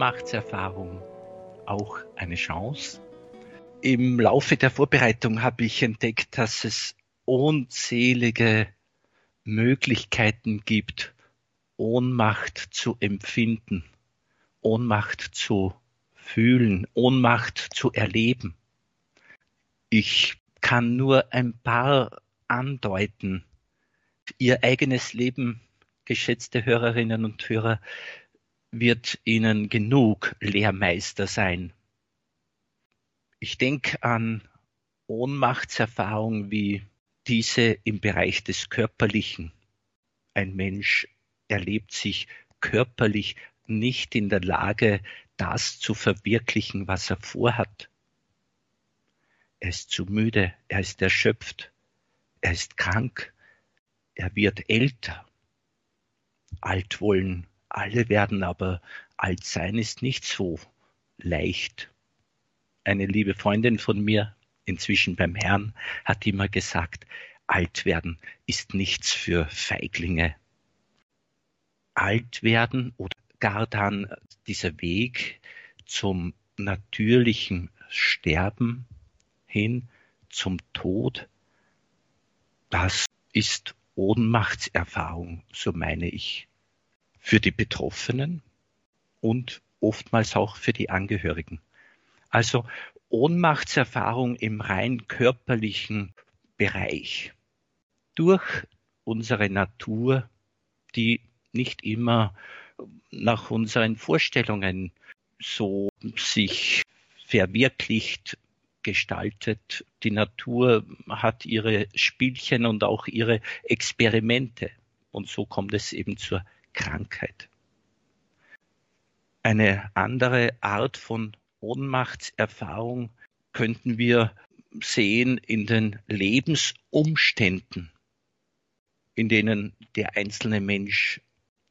Ohnmachtserfahrung auch eine Chance? Im Laufe der Vorbereitung habe ich entdeckt, dass es unzählige Möglichkeiten gibt, Ohnmacht zu empfinden, Ohnmacht zu fühlen, Ohnmacht zu erleben. Ich kann nur ein paar andeuten. Ihr eigenes Leben, geschätzte Hörerinnen und Hörer, wird Ihnen genug Lehrmeister sein. Ich denke an Ohnmachtserfahrungen wie diese im Bereich des Körperlichen. Ein Mensch erlebt sich körperlich nicht in der Lage, das zu verwirklichen, was er vorhat. Er ist zu müde, er ist erschöpft, er ist krank, er wird älter. Alt wollen alle werden, aber alt sein ist nicht so leicht. Eine liebe Freundin von mir, inzwischen beim Herrn, hat immer gesagt, alt werden ist nichts für Feiglinge. Alt werden oder gar dann dieser Weg zum natürlichen Sterben hin, zum Tod, das ist Ohnmachtserfahrung, so meine ich, für die Betroffenen und oftmals auch für die Angehörigen. Also Ohnmachtserfahrung im rein körperlichen Bereich durch unsere Natur, die nicht immer nach unseren Vorstellungen so sich verwirklicht gestaltet. Die Natur hat ihre Spielchen und auch ihre Experimente. Und so kommt es eben zur Krankheit. Eine andere Art von Ohnmachtserfahrung könnten wir sehen in den Lebensumständen, in denen der einzelne Mensch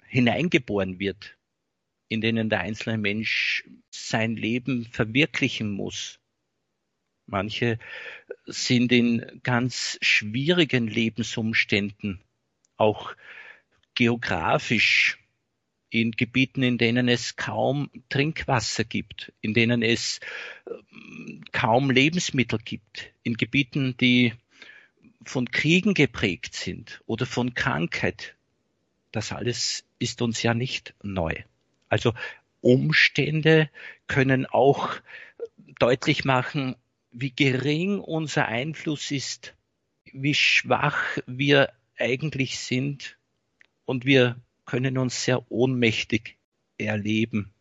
hineingeboren wird, in denen der einzelne Mensch sein Leben verwirklichen muss. Manche sind in ganz schwierigen Lebensumständen, auch geografisch in Gebieten, in denen es kaum Trinkwasser gibt, in denen es ähm, kaum Lebensmittel gibt, in Gebieten, die von Kriegen geprägt sind oder von Krankheit. Das alles ist uns ja nicht neu. Also Umstände können auch deutlich machen, wie gering unser Einfluss ist, wie schwach wir eigentlich sind und wir können uns sehr ohnmächtig erleben.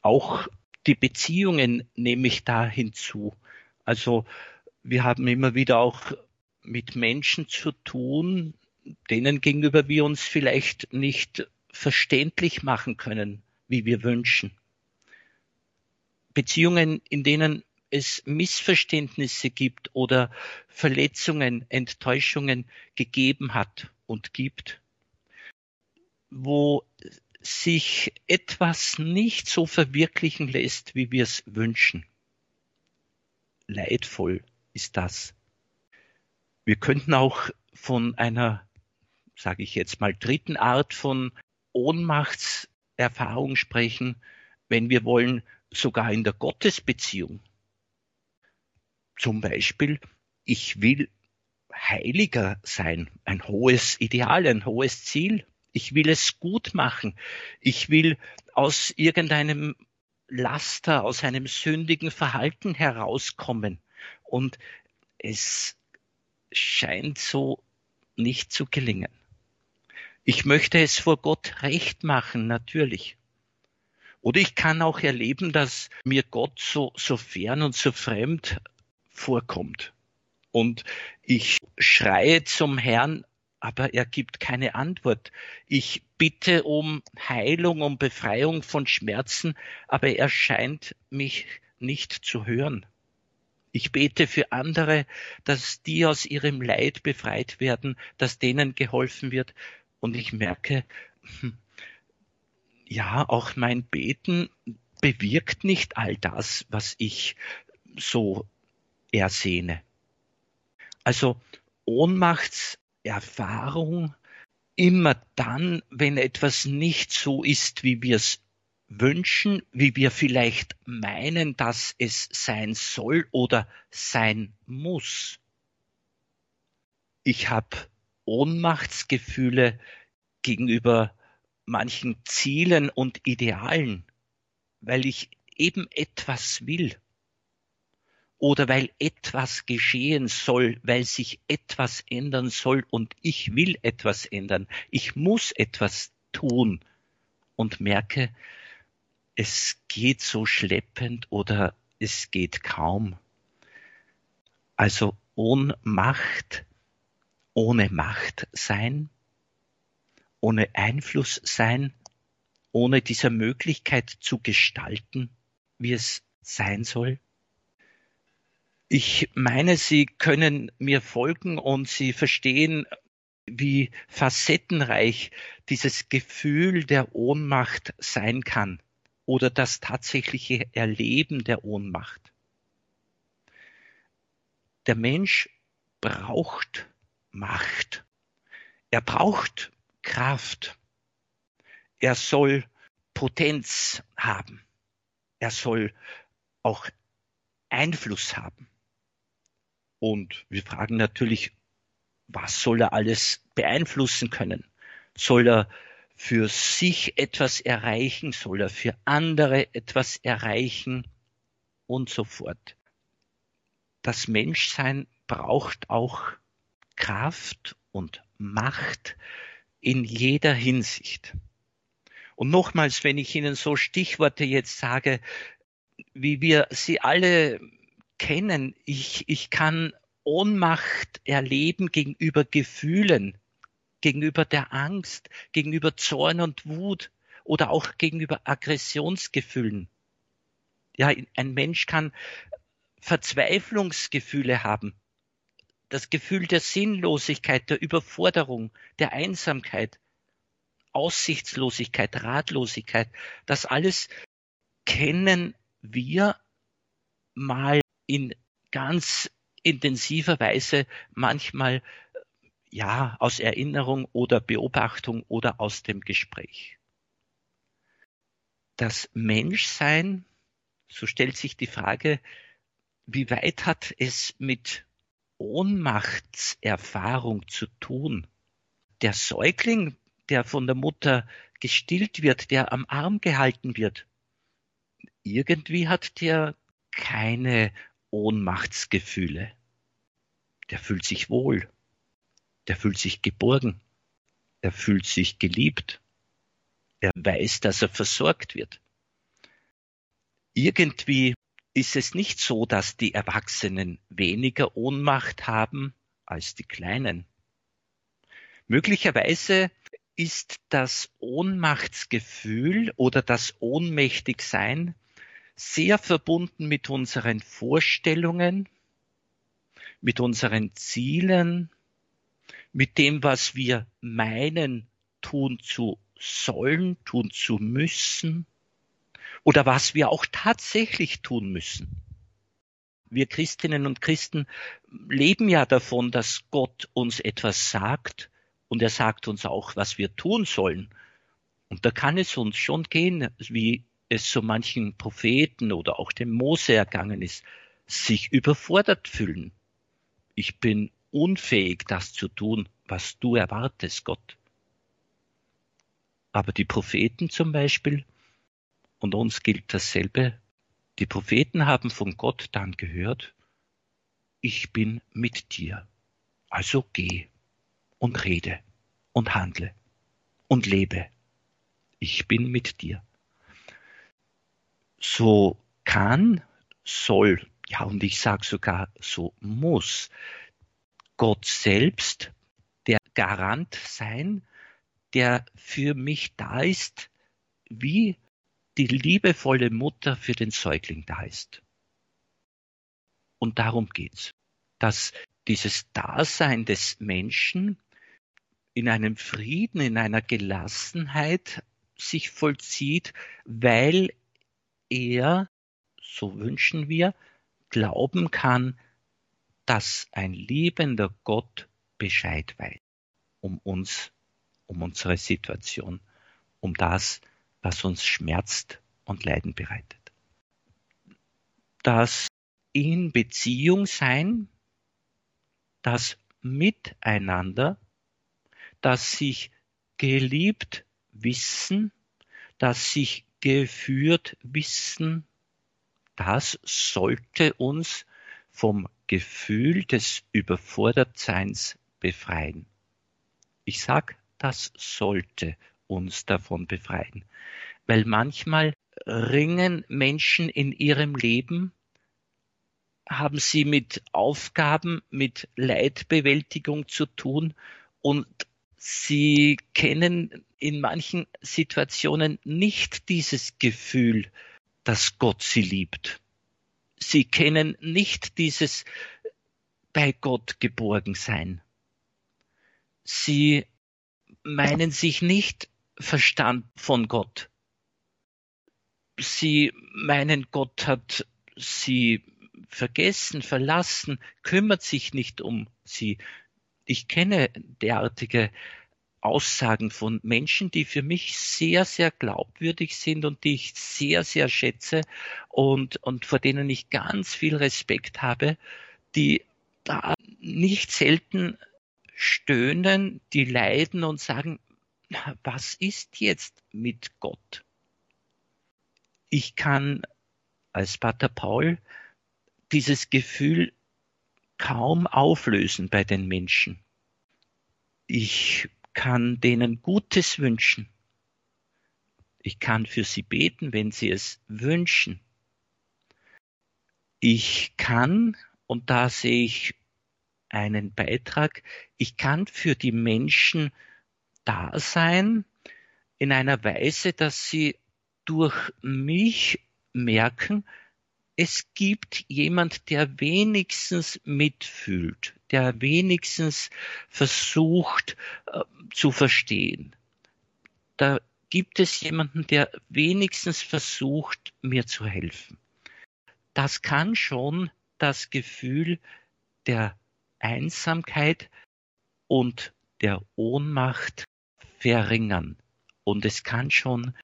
Auch die Beziehungen nehme ich da hinzu. Also wir haben immer wieder auch mit Menschen zu tun, denen gegenüber wir uns vielleicht nicht verständlich machen können, wie wir wünschen. Beziehungen, in denen es Missverständnisse gibt oder Verletzungen, Enttäuschungen gegeben hat und gibt wo sich etwas nicht so verwirklichen lässt, wie wir es wünschen. Leidvoll ist das. Wir könnten auch von einer, sage ich jetzt mal, dritten Art von Ohnmachtserfahrung sprechen, wenn wir wollen, sogar in der Gottesbeziehung. Zum Beispiel, ich will heiliger sein, ein hohes Ideal, ein hohes Ziel. Ich will es gut machen. Ich will aus irgendeinem Laster, aus einem sündigen Verhalten herauskommen. Und es scheint so nicht zu gelingen. Ich möchte es vor Gott recht machen, natürlich. Oder ich kann auch erleben, dass mir Gott so, so fern und so fremd vorkommt. Und ich schreie zum Herrn, aber er gibt keine Antwort. Ich bitte um Heilung, um Befreiung von Schmerzen, aber er scheint mich nicht zu hören. Ich bete für andere, dass die aus ihrem Leid befreit werden, dass denen geholfen wird. Und ich merke, hm, ja, auch mein Beten bewirkt nicht all das, was ich so ersehne. Also Ohnmachts Erfahrung immer dann, wenn etwas nicht so ist, wie wir es wünschen, wie wir vielleicht meinen, dass es sein soll oder sein muss. Ich habe Ohnmachtsgefühle gegenüber manchen Zielen und Idealen, weil ich eben etwas will oder weil etwas geschehen soll, weil sich etwas ändern soll und ich will etwas ändern. Ich muss etwas tun und merke, es geht so schleppend oder es geht kaum. Also Ohnmacht, ohne Macht sein, ohne Einfluss sein, ohne dieser Möglichkeit zu gestalten, wie es sein soll. Ich meine, Sie können mir folgen und Sie verstehen, wie facettenreich dieses Gefühl der Ohnmacht sein kann oder das tatsächliche Erleben der Ohnmacht. Der Mensch braucht Macht. Er braucht Kraft. Er soll Potenz haben. Er soll auch Einfluss haben. Und wir fragen natürlich, was soll er alles beeinflussen können? Soll er für sich etwas erreichen? Soll er für andere etwas erreichen? Und so fort. Das Menschsein braucht auch Kraft und Macht in jeder Hinsicht. Und nochmals, wenn ich Ihnen so Stichworte jetzt sage, wie wir sie alle kennen, ich, ich kann Ohnmacht erleben gegenüber Gefühlen, gegenüber der Angst, gegenüber Zorn und Wut oder auch gegenüber Aggressionsgefühlen. Ja, ein Mensch kann Verzweiflungsgefühle haben, das Gefühl der Sinnlosigkeit, der Überforderung, der Einsamkeit, Aussichtslosigkeit, Ratlosigkeit, das alles kennen wir mal in ganz intensiver Weise manchmal ja aus Erinnerung oder Beobachtung oder aus dem Gespräch. Das Menschsein, so stellt sich die Frage, wie weit hat es mit Ohnmachtserfahrung zu tun? Der Säugling, der von der Mutter gestillt wird, der am Arm gehalten wird, irgendwie hat der keine Ohnmachtsgefühle. Der fühlt sich wohl. Der fühlt sich geborgen. Er fühlt sich geliebt. Er weiß, dass er versorgt wird. Irgendwie ist es nicht so, dass die Erwachsenen weniger Ohnmacht haben als die Kleinen. Möglicherweise ist das Ohnmachtsgefühl oder das Ohnmächtigsein sehr verbunden mit unseren Vorstellungen, mit unseren Zielen, mit dem, was wir meinen, tun zu sollen, tun zu müssen oder was wir auch tatsächlich tun müssen. Wir Christinnen und Christen leben ja davon, dass Gott uns etwas sagt und er sagt uns auch, was wir tun sollen. Und da kann es uns schon gehen, wie es so manchen Propheten oder auch dem Mose ergangen ist, sich überfordert fühlen. Ich bin unfähig, das zu tun, was du erwartest, Gott. Aber die Propheten zum Beispiel, und uns gilt dasselbe, die Propheten haben von Gott dann gehört, ich bin mit dir. Also geh und rede und handle und lebe. Ich bin mit dir so kann, soll, ja und ich sage sogar so muss Gott selbst der Garant sein, der für mich da ist, wie die liebevolle Mutter für den Säugling da ist. Und darum geht's, dass dieses Dasein des Menschen in einem Frieden, in einer Gelassenheit sich vollzieht, weil er, so wünschen wir, glauben kann, dass ein liebender Gott Bescheid weiß um uns, um unsere Situation, um das, was uns schmerzt und Leiden bereitet. Das in Beziehung sein, das Miteinander, das sich geliebt wissen, das sich geführt wissen, das sollte uns vom Gefühl des Überfordertseins befreien. Ich sag, das sollte uns davon befreien, weil manchmal ringen Menschen in ihrem Leben, haben sie mit Aufgaben, mit Leidbewältigung zu tun und sie kennen in manchen Situationen nicht dieses Gefühl, dass Gott sie liebt. Sie kennen nicht dieses bei Gott geborgen sein. Sie meinen sich nicht verstanden von Gott. Sie meinen, Gott hat sie vergessen, verlassen, kümmert sich nicht um sie. Ich kenne derartige Aussagen von Menschen, die für mich sehr, sehr glaubwürdig sind und die ich sehr, sehr schätze und, und vor denen ich ganz viel Respekt habe, die da nicht selten stöhnen, die leiden und sagen, was ist jetzt mit Gott? Ich kann als Pater Paul dieses Gefühl kaum auflösen bei den Menschen. Ich kann denen Gutes wünschen. Ich kann für sie beten, wenn sie es wünschen. Ich kann, und da sehe ich einen Beitrag, ich kann für die Menschen da sein in einer Weise, dass sie durch mich merken, es gibt jemand, der wenigstens mitfühlt, der wenigstens versucht äh, zu verstehen. Da gibt es jemanden, der wenigstens versucht, mir zu helfen. Das kann schon das Gefühl der Einsamkeit und der Ohnmacht verringern. Und es kann schon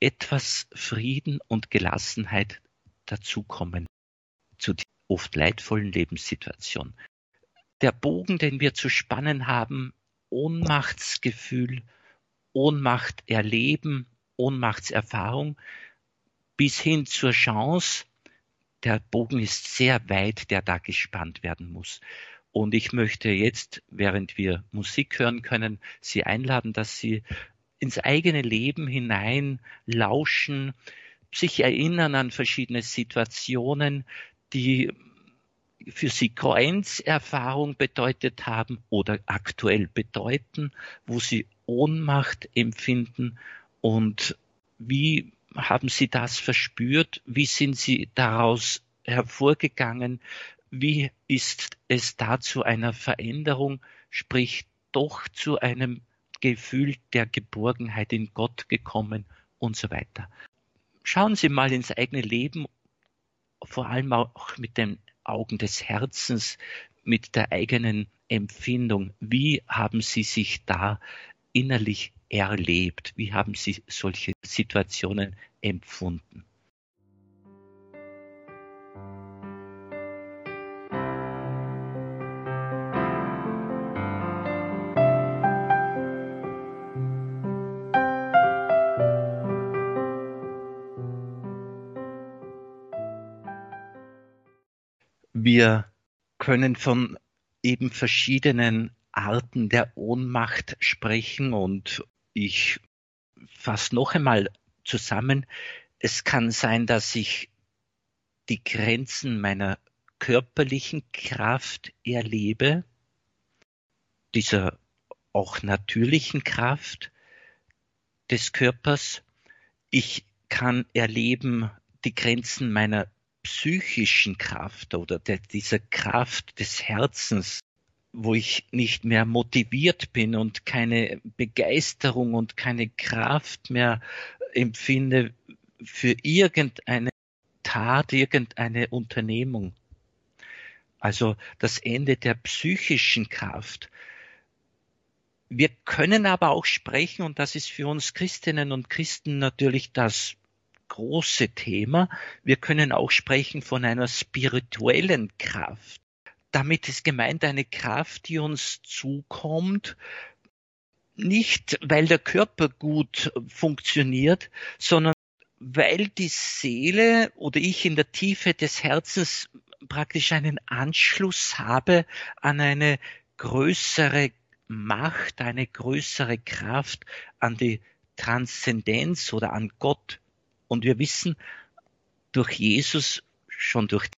etwas Frieden und Gelassenheit dazukommen zu der oft leidvollen Lebenssituation. Der Bogen, den wir zu spannen haben, Ohnmachtsgefühl, Ohnmacht erleben, Ohnmachtserfahrung, bis hin zur Chance, der Bogen ist sehr weit, der da gespannt werden muss. Und ich möchte jetzt, während wir Musik hören können, Sie einladen, dass Sie ins eigene Leben hinein lauschen, sich erinnern an verschiedene Situationen, die für sie Grenzerfahrung bedeutet haben oder aktuell bedeuten, wo sie Ohnmacht empfinden und wie haben sie das verspürt? Wie sind sie daraus hervorgegangen? Wie ist es da zu einer Veränderung, sprich doch zu einem Gefühl der Geborgenheit in Gott gekommen und so weiter? Schauen Sie mal ins eigene Leben, vor allem auch mit den Augen des Herzens, mit der eigenen Empfindung. Wie haben Sie sich da innerlich erlebt? Wie haben Sie solche Situationen empfunden? Wir können von eben verschiedenen Arten der Ohnmacht sprechen und ich fasse noch einmal zusammen. Es kann sein, dass ich die Grenzen meiner körperlichen Kraft erlebe, dieser auch natürlichen Kraft des Körpers. Ich kann erleben die Grenzen meiner psychischen Kraft oder der, dieser Kraft des Herzens, wo ich nicht mehr motiviert bin und keine Begeisterung und keine Kraft mehr empfinde für irgendeine Tat, irgendeine Unternehmung. Also das Ende der psychischen Kraft. Wir können aber auch sprechen, und das ist für uns Christinnen und Christen natürlich das große Thema. Wir können auch sprechen von einer spirituellen Kraft. Damit ist gemeint eine Kraft, die uns zukommt, nicht weil der Körper gut funktioniert, sondern weil die Seele oder ich in der Tiefe des Herzens praktisch einen Anschluss habe an eine größere Macht, eine größere Kraft, an die Transzendenz oder an Gott. Und wir wissen durch Jesus, schon durch die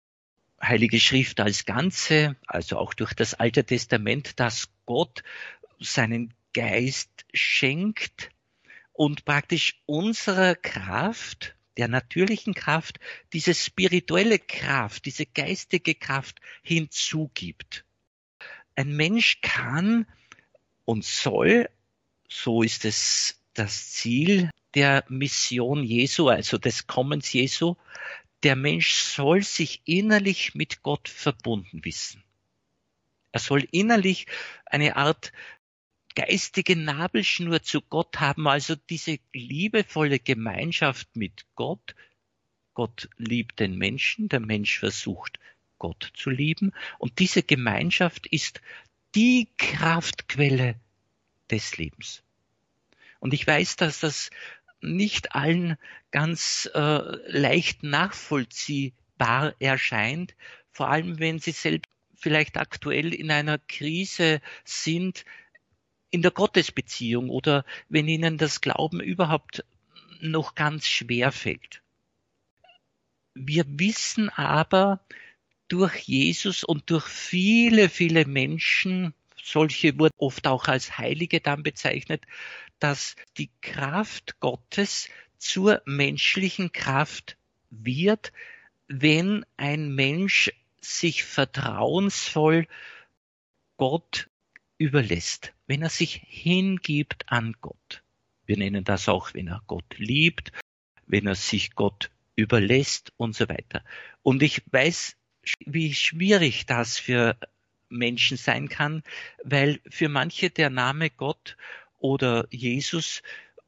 Heilige Schrift als Ganze, also auch durch das Alte Testament, dass Gott seinen Geist schenkt und praktisch unserer Kraft, der natürlichen Kraft, diese spirituelle Kraft, diese geistige Kraft hinzugibt. Ein Mensch kann und soll, so ist es das Ziel der Mission Jesu, also des Kommens Jesu, der Mensch soll sich innerlich mit Gott verbunden wissen. Er soll innerlich eine Art geistige Nabelschnur zu Gott haben, also diese liebevolle Gemeinschaft mit Gott. Gott liebt den Menschen, der Mensch versucht Gott zu lieben und diese Gemeinschaft ist die Kraftquelle des Lebens. Und ich weiß, dass das nicht allen ganz äh, leicht nachvollziehbar erscheint, vor allem wenn sie selbst vielleicht aktuell in einer Krise sind, in der Gottesbeziehung oder wenn ihnen das Glauben überhaupt noch ganz schwer fällt. Wir wissen aber durch Jesus und durch viele, viele Menschen, solche wurden oft auch als Heilige dann bezeichnet, dass die Kraft Gottes zur menschlichen Kraft wird, wenn ein Mensch sich vertrauensvoll Gott überlässt, wenn er sich hingibt an Gott. Wir nennen das auch, wenn er Gott liebt, wenn er sich Gott überlässt und so weiter. Und ich weiß, wie schwierig das für Menschen sein kann, weil für manche der Name Gott oder Jesus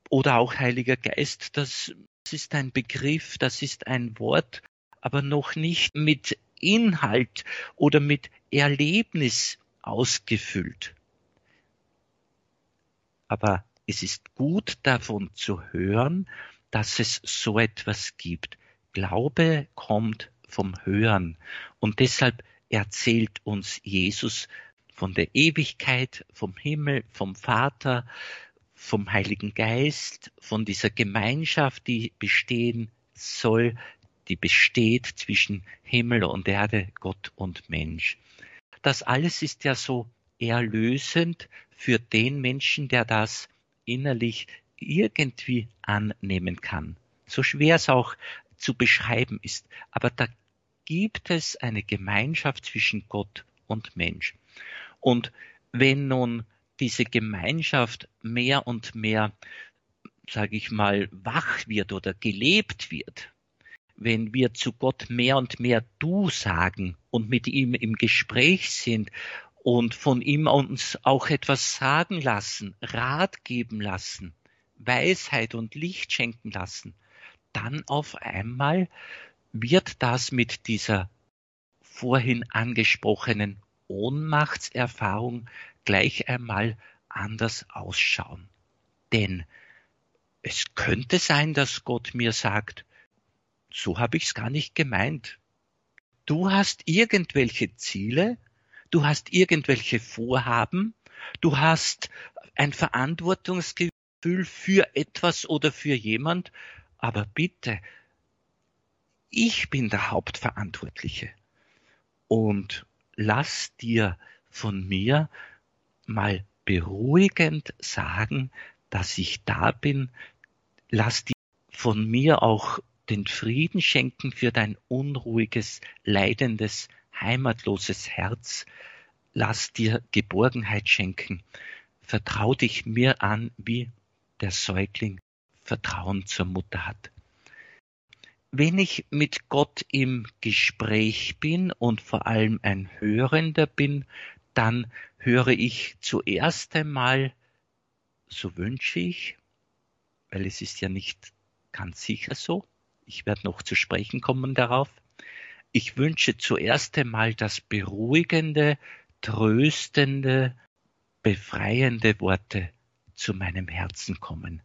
oder auch Heiliger Geist, das ist ein Begriff, das ist ein Wort, aber noch nicht mit Inhalt oder mit Erlebnis ausgefüllt. Aber es ist gut davon zu hören, dass es so etwas gibt. Glaube kommt vom Hören. Und deshalb erzählt uns Jesus von der Ewigkeit, vom Himmel, vom Vater, vom Heiligen Geist, von dieser Gemeinschaft, die bestehen soll, die besteht zwischen Himmel und Erde, Gott und Mensch. Das alles ist ja so erlösend für den Menschen, der das innerlich irgendwie annehmen kann. So schwer es auch zu beschreiben ist. Aber da gibt es eine Gemeinschaft zwischen Gott und Mensch. Und wenn nun diese Gemeinschaft mehr und mehr, sage ich mal, wach wird oder gelebt wird, wenn wir zu Gott mehr und mehr du sagen und mit ihm im Gespräch sind und von ihm uns auch etwas sagen lassen, Rat geben lassen, Weisheit und Licht schenken lassen, dann auf einmal wird das mit dieser vorhin angesprochenen Ohnmachtserfahrung gleich einmal anders ausschauen. Denn es könnte sein, dass Gott mir sagt, so habe ich es gar nicht gemeint. Du hast irgendwelche Ziele, du hast irgendwelche Vorhaben, du hast ein Verantwortungsgefühl für etwas oder für jemand, aber bitte, ich bin der Hauptverantwortliche. Und lass dir von mir mal beruhigend sagen, dass ich da bin. Lass dir von mir auch den Frieden schenken für dein unruhiges, leidendes, heimatloses Herz. Lass dir Geborgenheit schenken. Vertrau dich mir an, wie der Säugling Vertrauen zur Mutter hat wenn ich mit Gott im Gespräch bin und vor allem ein Hörender bin, dann höre ich zuerst einmal, so wünsche ich, weil es ist ja nicht ganz sicher so, Ich werde noch zu sprechen kommen darauf. Ich wünsche zuerst einmal, dass beruhigende, tröstende, befreiende Worte zu meinem Herzen kommen.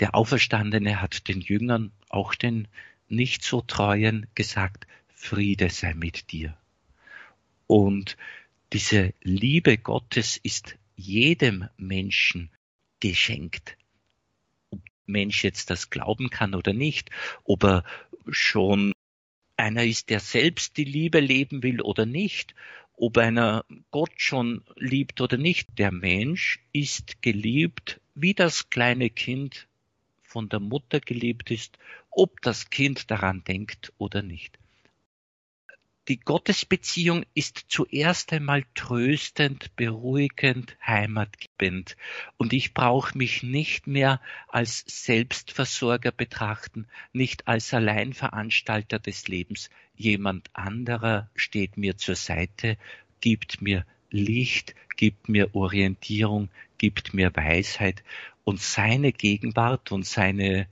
Der Auferstandene hat den Jüngern, auch den nicht so treuen, gesagt, Friede sei mit dir. Und diese Liebe Gottes ist jedem Menschen geschenkt. Ob Mensch jetzt das glauben kann oder nicht, ob er schon einer ist, der selbst die Liebe leben will oder nicht, ob einer Gott schon liebt oder nicht. Der Mensch ist geliebt, wie das kleine Kind von der Mutter geliebt ist, ob das Kind daran denkt oder nicht. Die Gottesbeziehung ist zuerst einmal tröstend, beruhigend, heimatgebend. Und ich brauche mich nicht mehr als Selbstversorger betrachten, nicht als Alleinveranstalter des Lebens. Jemand anderer steht mir zur Seite, gibt mir Licht, gibt mir Orientierung, gibt mir Weisheit und seine Gegenwart und seine,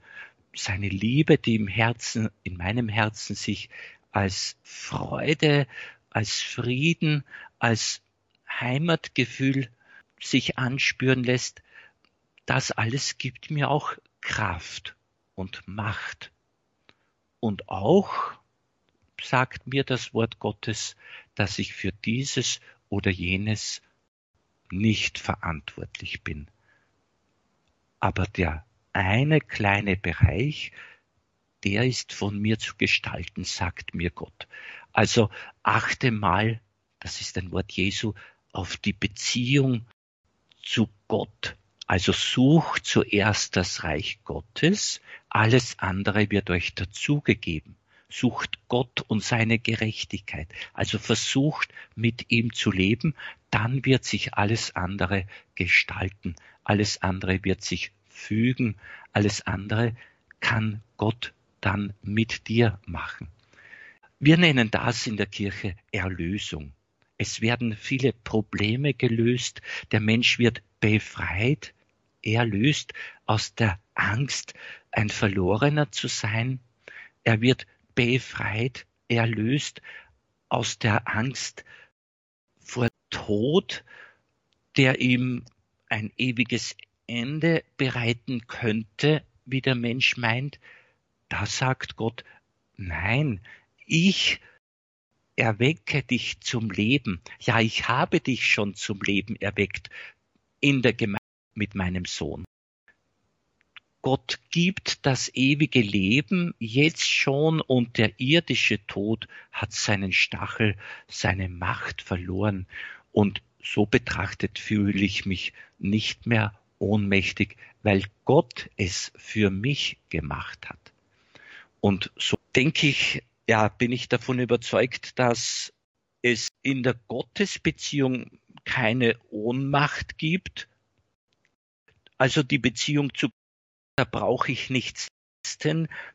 seine Liebe, die im Herzen, in meinem Herzen sich als Freude, als Frieden, als Heimatgefühl sich anspüren lässt, das alles gibt mir auch Kraft und Macht. Und auch sagt mir das Wort Gottes, dass ich für dieses oder jenes nicht verantwortlich bin. Aber der eine kleine Bereich, der ist von mir zu gestalten, sagt mir Gott. Also achte mal, das ist ein Wort Jesu, auf die Beziehung zu Gott. Also sucht zuerst das Reich Gottes, alles andere wird euch dazugegeben. Sucht Gott und seine Gerechtigkeit. Also versucht mit ihm zu leben, dann wird sich alles andere gestalten. Alles andere wird sich fügen. Alles andere kann Gott dann mit dir machen. Wir nennen das in der Kirche Erlösung. Es werden viele Probleme gelöst, der Mensch wird befreit, erlöst aus der Angst, ein Verlorener zu sein. Er wird befreit, erlöst aus der Angst vor Tod, der ihm ein ewiges Ende bereiten könnte, wie der Mensch meint. Da sagt Gott, nein, ich erwecke dich zum Leben. Ja, ich habe dich schon zum Leben erweckt in der Gemeinde mit meinem Sohn. Gott gibt das ewige Leben jetzt schon und der irdische Tod hat seinen Stachel, seine Macht verloren. Und so betrachtet fühle ich mich nicht mehr ohnmächtig, weil Gott es für mich gemacht hat. Und so denke ich, ja, bin ich davon überzeugt, dass es in der Gottesbeziehung keine Ohnmacht gibt. Also die Beziehung zu da brauche ich nichts.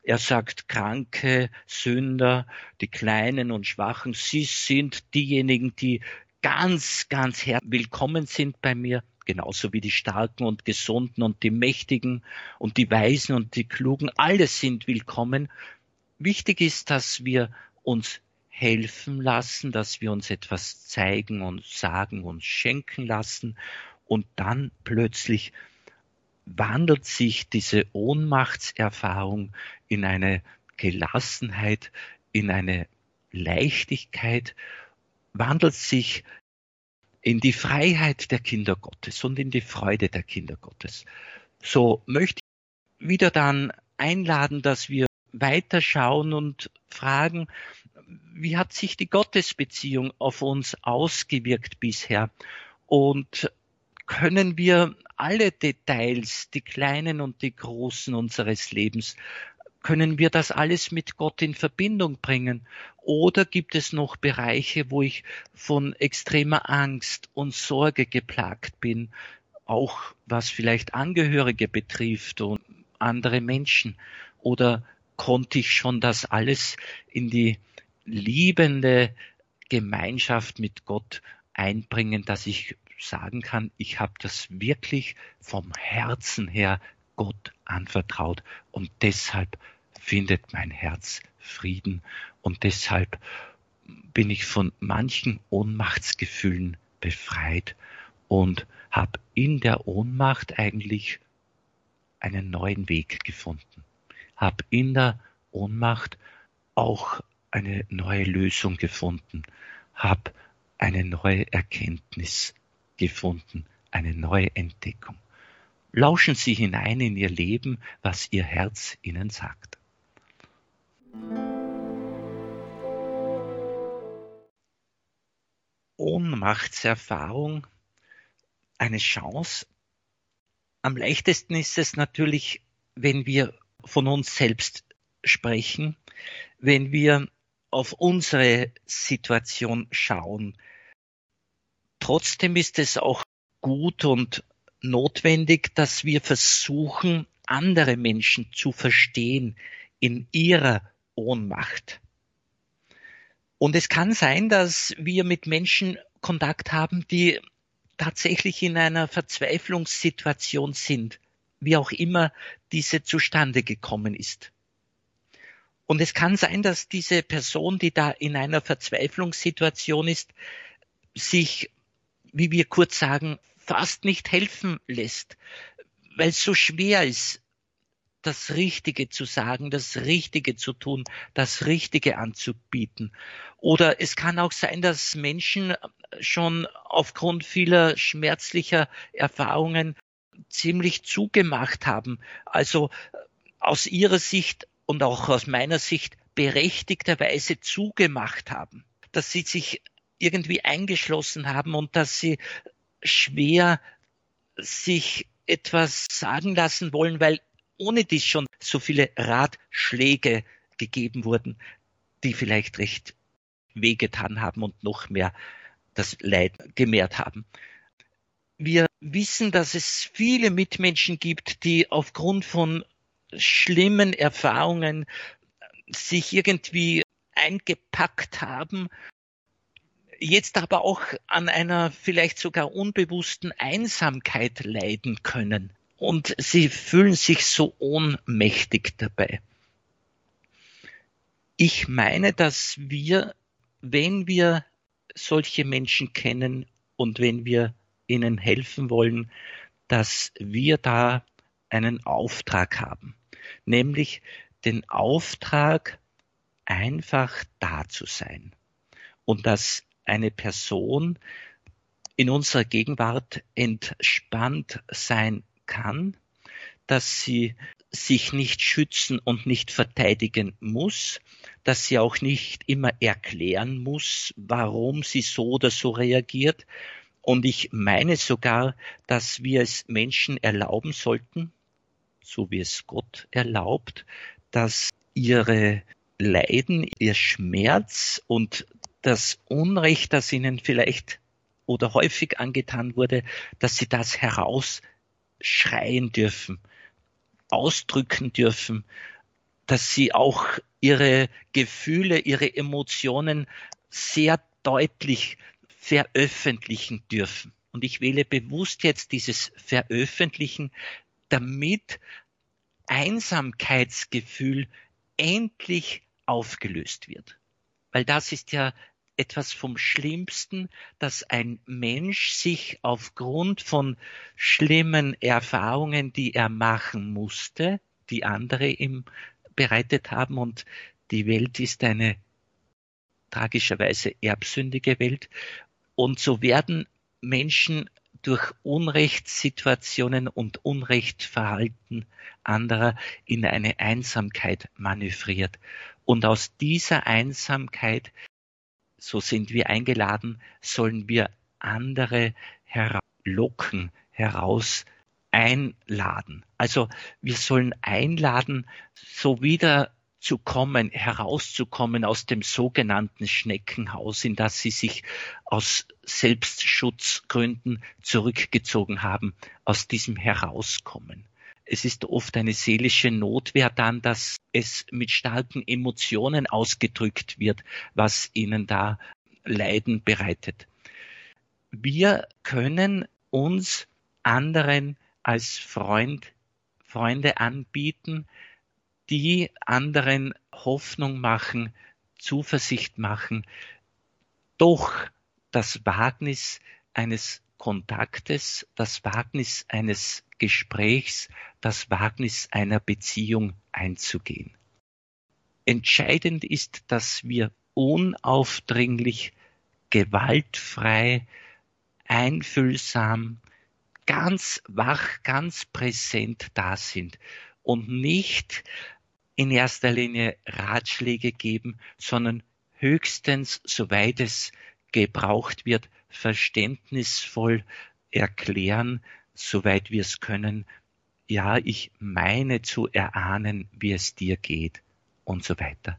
Er sagt, Kranke, Sünder, die Kleinen und Schwachen, sie sind diejenigen, die ganz, ganz willkommen sind bei mir genauso wie die Starken und Gesunden und die Mächtigen und die Weisen und die Klugen, alle sind willkommen. Wichtig ist, dass wir uns helfen lassen, dass wir uns etwas zeigen und sagen und schenken lassen und dann plötzlich wandelt sich diese Ohnmachtserfahrung in eine Gelassenheit, in eine Leichtigkeit, wandelt sich in die Freiheit der Kinder Gottes und in die Freude der Kinder Gottes. So möchte ich wieder dann einladen, dass wir weiterschauen und fragen, wie hat sich die Gottesbeziehung auf uns ausgewirkt bisher? Und können wir alle Details, die kleinen und die großen unseres Lebens, können wir das alles mit Gott in Verbindung bringen? Oder gibt es noch Bereiche, wo ich von extremer Angst und Sorge geplagt bin, auch was vielleicht Angehörige betrifft und andere Menschen? Oder konnte ich schon das alles in die liebende Gemeinschaft mit Gott einbringen, dass ich sagen kann, ich habe das wirklich vom Herzen her Gott anvertraut und deshalb findet mein Herz Frieden und deshalb bin ich von manchen Ohnmachtsgefühlen befreit und habe in der Ohnmacht eigentlich einen neuen Weg gefunden. Habe in der Ohnmacht auch eine neue Lösung gefunden. Habe eine neue Erkenntnis gefunden, eine neue Entdeckung. Lauschen Sie hinein in Ihr Leben, was Ihr Herz Ihnen sagt. Ohnmachtserfahrung eine Chance. Am leichtesten ist es natürlich, wenn wir von uns selbst sprechen, wenn wir auf unsere Situation schauen. Trotzdem ist es auch gut und notwendig, dass wir versuchen, andere Menschen zu verstehen in ihrer Ohnmacht. Und es kann sein, dass wir mit Menschen Kontakt haben, die tatsächlich in einer Verzweiflungssituation sind, wie auch immer diese zustande gekommen ist. Und es kann sein, dass diese Person, die da in einer Verzweiflungssituation ist, sich, wie wir kurz sagen, fast nicht helfen lässt, weil es so schwer ist, das Richtige zu sagen, das Richtige zu tun, das Richtige anzubieten. Oder es kann auch sein, dass Menschen schon aufgrund vieler schmerzlicher Erfahrungen ziemlich zugemacht haben. Also aus ihrer Sicht und auch aus meiner Sicht berechtigterweise zugemacht haben. Dass sie sich irgendwie eingeschlossen haben und dass sie schwer sich etwas sagen lassen wollen, weil ohne dies schon so viele Ratschläge gegeben wurden, die vielleicht recht wehgetan haben und noch mehr das Leid gemehrt haben. Wir wissen, dass es viele Mitmenschen gibt, die aufgrund von schlimmen Erfahrungen sich irgendwie eingepackt haben, jetzt aber auch an einer vielleicht sogar unbewussten Einsamkeit leiden können und sie fühlen sich so ohnmächtig dabei. Ich meine, dass wir, wenn wir solche Menschen kennen und wenn wir ihnen helfen wollen, dass wir da einen Auftrag haben, nämlich den Auftrag, einfach da zu sein und dass eine Person in unserer Gegenwart entspannt sein kann, dass sie sich nicht schützen und nicht verteidigen muss, dass sie auch nicht immer erklären muss, warum sie so oder so reagiert. Und ich meine sogar, dass wir es Menschen erlauben sollten, so wie es Gott erlaubt, dass ihre Leiden, ihr Schmerz und das Unrecht, das ihnen vielleicht oder häufig angetan wurde, dass sie das heraus schreien dürfen, ausdrücken dürfen, dass sie auch ihre Gefühle, ihre Emotionen sehr deutlich veröffentlichen dürfen. Und ich wähle bewusst jetzt dieses Veröffentlichen, damit Einsamkeitsgefühl endlich aufgelöst wird. Weil das ist ja etwas vom Schlimmsten, dass ein Mensch sich aufgrund von schlimmen Erfahrungen, die er machen musste, die andere ihm bereitet haben und die Welt ist eine tragischerweise erbsündige Welt und so werden Menschen durch Unrechtssituationen und Unrechtverhalten anderer in eine Einsamkeit manövriert. Und aus dieser Einsamkeit so sind wir eingeladen, sollen wir andere herlocken, heraus einladen. Also wir sollen einladen, so wieder zu kommen, herauszukommen aus dem sogenannten Schneckenhaus, in das sie sich aus Selbstschutzgründen zurückgezogen haben, aus diesem Herauskommen. Es ist oft eine seelische Notwehr dann, dass es mit starken Emotionen ausgedrückt wird, was ihnen da Leiden bereitet. Wir können uns anderen als Freund, Freunde anbieten, die anderen Hoffnung machen, Zuversicht machen, doch das Wagnis eines Kontaktes, das Wagnis eines Gesprächs, das Wagnis einer Beziehung einzugehen. Entscheidend ist, dass wir unaufdringlich, gewaltfrei, einfühlsam, ganz wach, ganz präsent da sind und nicht in erster Linie Ratschläge geben, sondern höchstens, soweit es gebraucht wird, verständnisvoll erklären, soweit wir es können, ja, ich meine zu erahnen, wie es dir geht und so weiter.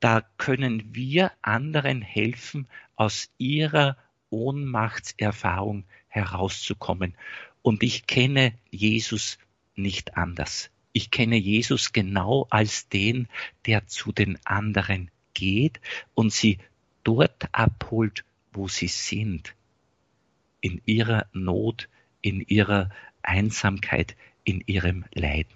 Da können wir anderen helfen, aus ihrer Ohnmachtserfahrung herauszukommen. Und ich kenne Jesus nicht anders. Ich kenne Jesus genau als den, der zu den anderen geht und sie dort abholt, wo sie sind. In ihrer Not, in ihrer Einsamkeit, in ihrem Leiden.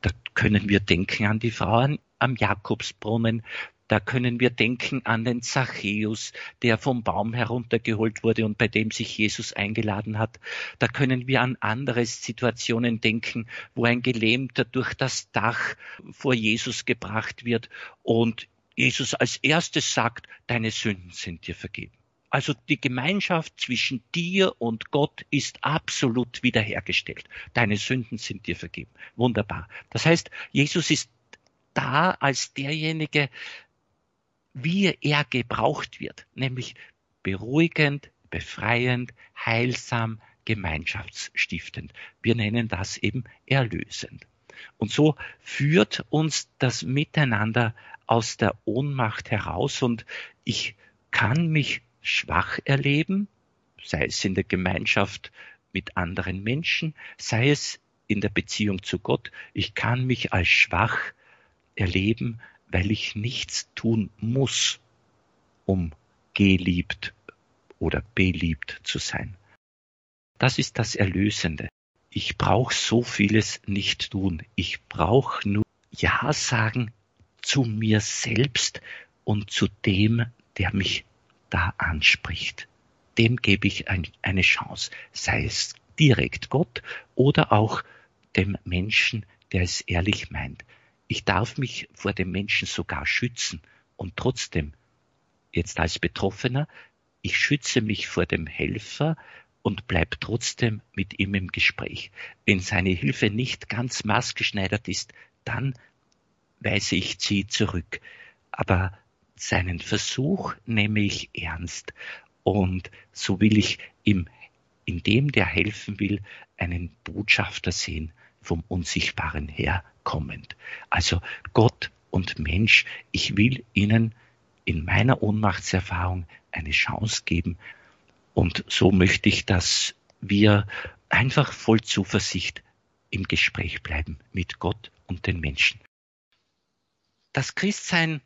Da können wir denken an die Frauen am Jakobsbrunnen, da können wir denken an den Zachäus, der vom Baum heruntergeholt wurde und bei dem sich Jesus eingeladen hat. Da können wir an andere Situationen denken, wo ein Gelähmter durch das Dach vor Jesus gebracht wird und Jesus als erstes sagt, deine Sünden sind dir vergeben. Also die Gemeinschaft zwischen dir und Gott ist absolut wiederhergestellt. Deine Sünden sind dir vergeben. Wunderbar. Das heißt, Jesus ist da als derjenige, wie er gebraucht wird, nämlich beruhigend, befreiend, heilsam, gemeinschaftsstiftend. Wir nennen das eben erlösend. Und so führt uns das Miteinander aus der Ohnmacht heraus und ich kann mich schwach erleben, sei es in der Gemeinschaft mit anderen Menschen, sei es in der Beziehung zu Gott. Ich kann mich als schwach erleben, weil ich nichts tun muss, um geliebt oder beliebt zu sein. Das ist das Erlösende. Ich brauche so vieles nicht tun. Ich brauche nur Ja sagen zu mir selbst und zu dem, der mich da anspricht. Dem gebe ich ein, eine Chance, sei es direkt Gott oder auch dem Menschen, der es ehrlich meint. Ich darf mich vor dem Menschen sogar schützen und trotzdem, jetzt als Betroffener, ich schütze mich vor dem Helfer und bleib trotzdem mit ihm im Gespräch. Wenn seine Hilfe nicht ganz maßgeschneidert ist, dann weise ich sie zurück. Aber seinen Versuch nehme ich ernst und so will ich ihm, in dem der helfen will, einen Botschafter sehen vom Unsichtbaren her kommend. Also Gott und Mensch, ich will ihnen in meiner Ohnmachtserfahrung eine Chance geben. Und so möchte ich, dass wir einfach voll Zuversicht im Gespräch bleiben mit Gott und den Menschen. Das Christsein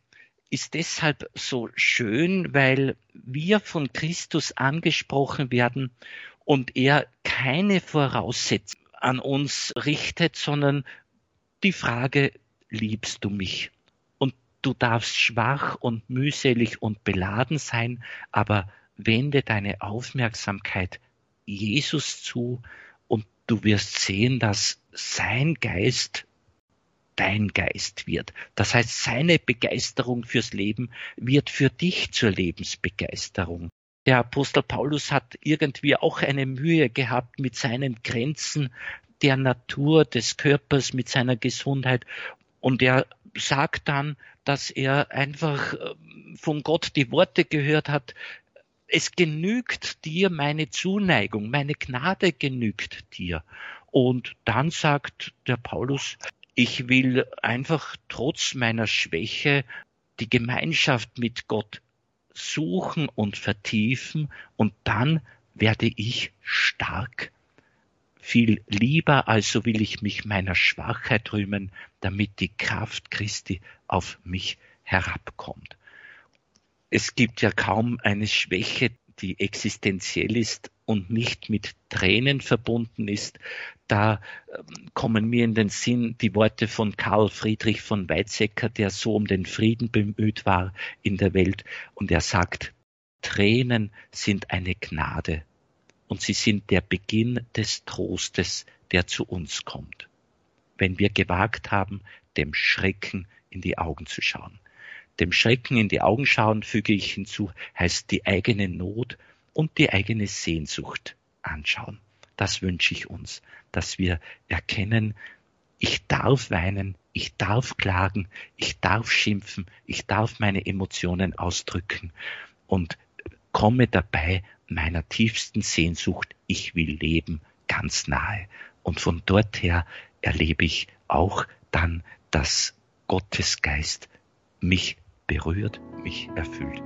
ist deshalb so schön, weil wir von Christus angesprochen werden und er keine Voraussetzungen an uns richtet, sondern die Frage, liebst du mich? Und du darfst schwach und mühselig und beladen sein, aber wende deine Aufmerksamkeit Jesus zu und du wirst sehen, dass sein Geist dein Geist wird. Das heißt, seine Begeisterung fürs Leben wird für dich zur Lebensbegeisterung. Der Apostel Paulus hat irgendwie auch eine Mühe gehabt mit seinen Grenzen der Natur des Körpers, mit seiner Gesundheit. Und er sagt dann, dass er einfach äh, von Gott die Worte gehört hat, es genügt dir meine Zuneigung, meine Gnade genügt dir. Und dann sagt der Paulus, ich will einfach trotz meiner Schwäche die Gemeinschaft mit Gott suchen und vertiefen und dann werde ich stark viel lieber, also will ich mich meiner Schwachheit rühmen, damit die Kraft Christi auf mich herabkommt. Es gibt ja kaum eine Schwäche, die existenziell ist, und nicht mit Tränen verbunden ist, da ähm, kommen mir in den Sinn die Worte von Karl Friedrich von Weizsäcker, der so um den Frieden bemüht war in der Welt. Und er sagt, Tränen sind eine Gnade und sie sind der Beginn des Trostes, der zu uns kommt. Wenn wir gewagt haben, dem Schrecken in die Augen zu schauen. Dem Schrecken in die Augen schauen, füge ich hinzu, heißt die eigene Not und die eigene Sehnsucht anschauen. Das wünsche ich uns, dass wir erkennen, ich darf weinen, ich darf klagen, ich darf schimpfen, ich darf meine Emotionen ausdrücken und komme dabei meiner tiefsten Sehnsucht, ich will leben, ganz nahe. Und von dort her erlebe ich auch dann, dass Gottes Geist mich berührt, mich erfüllt.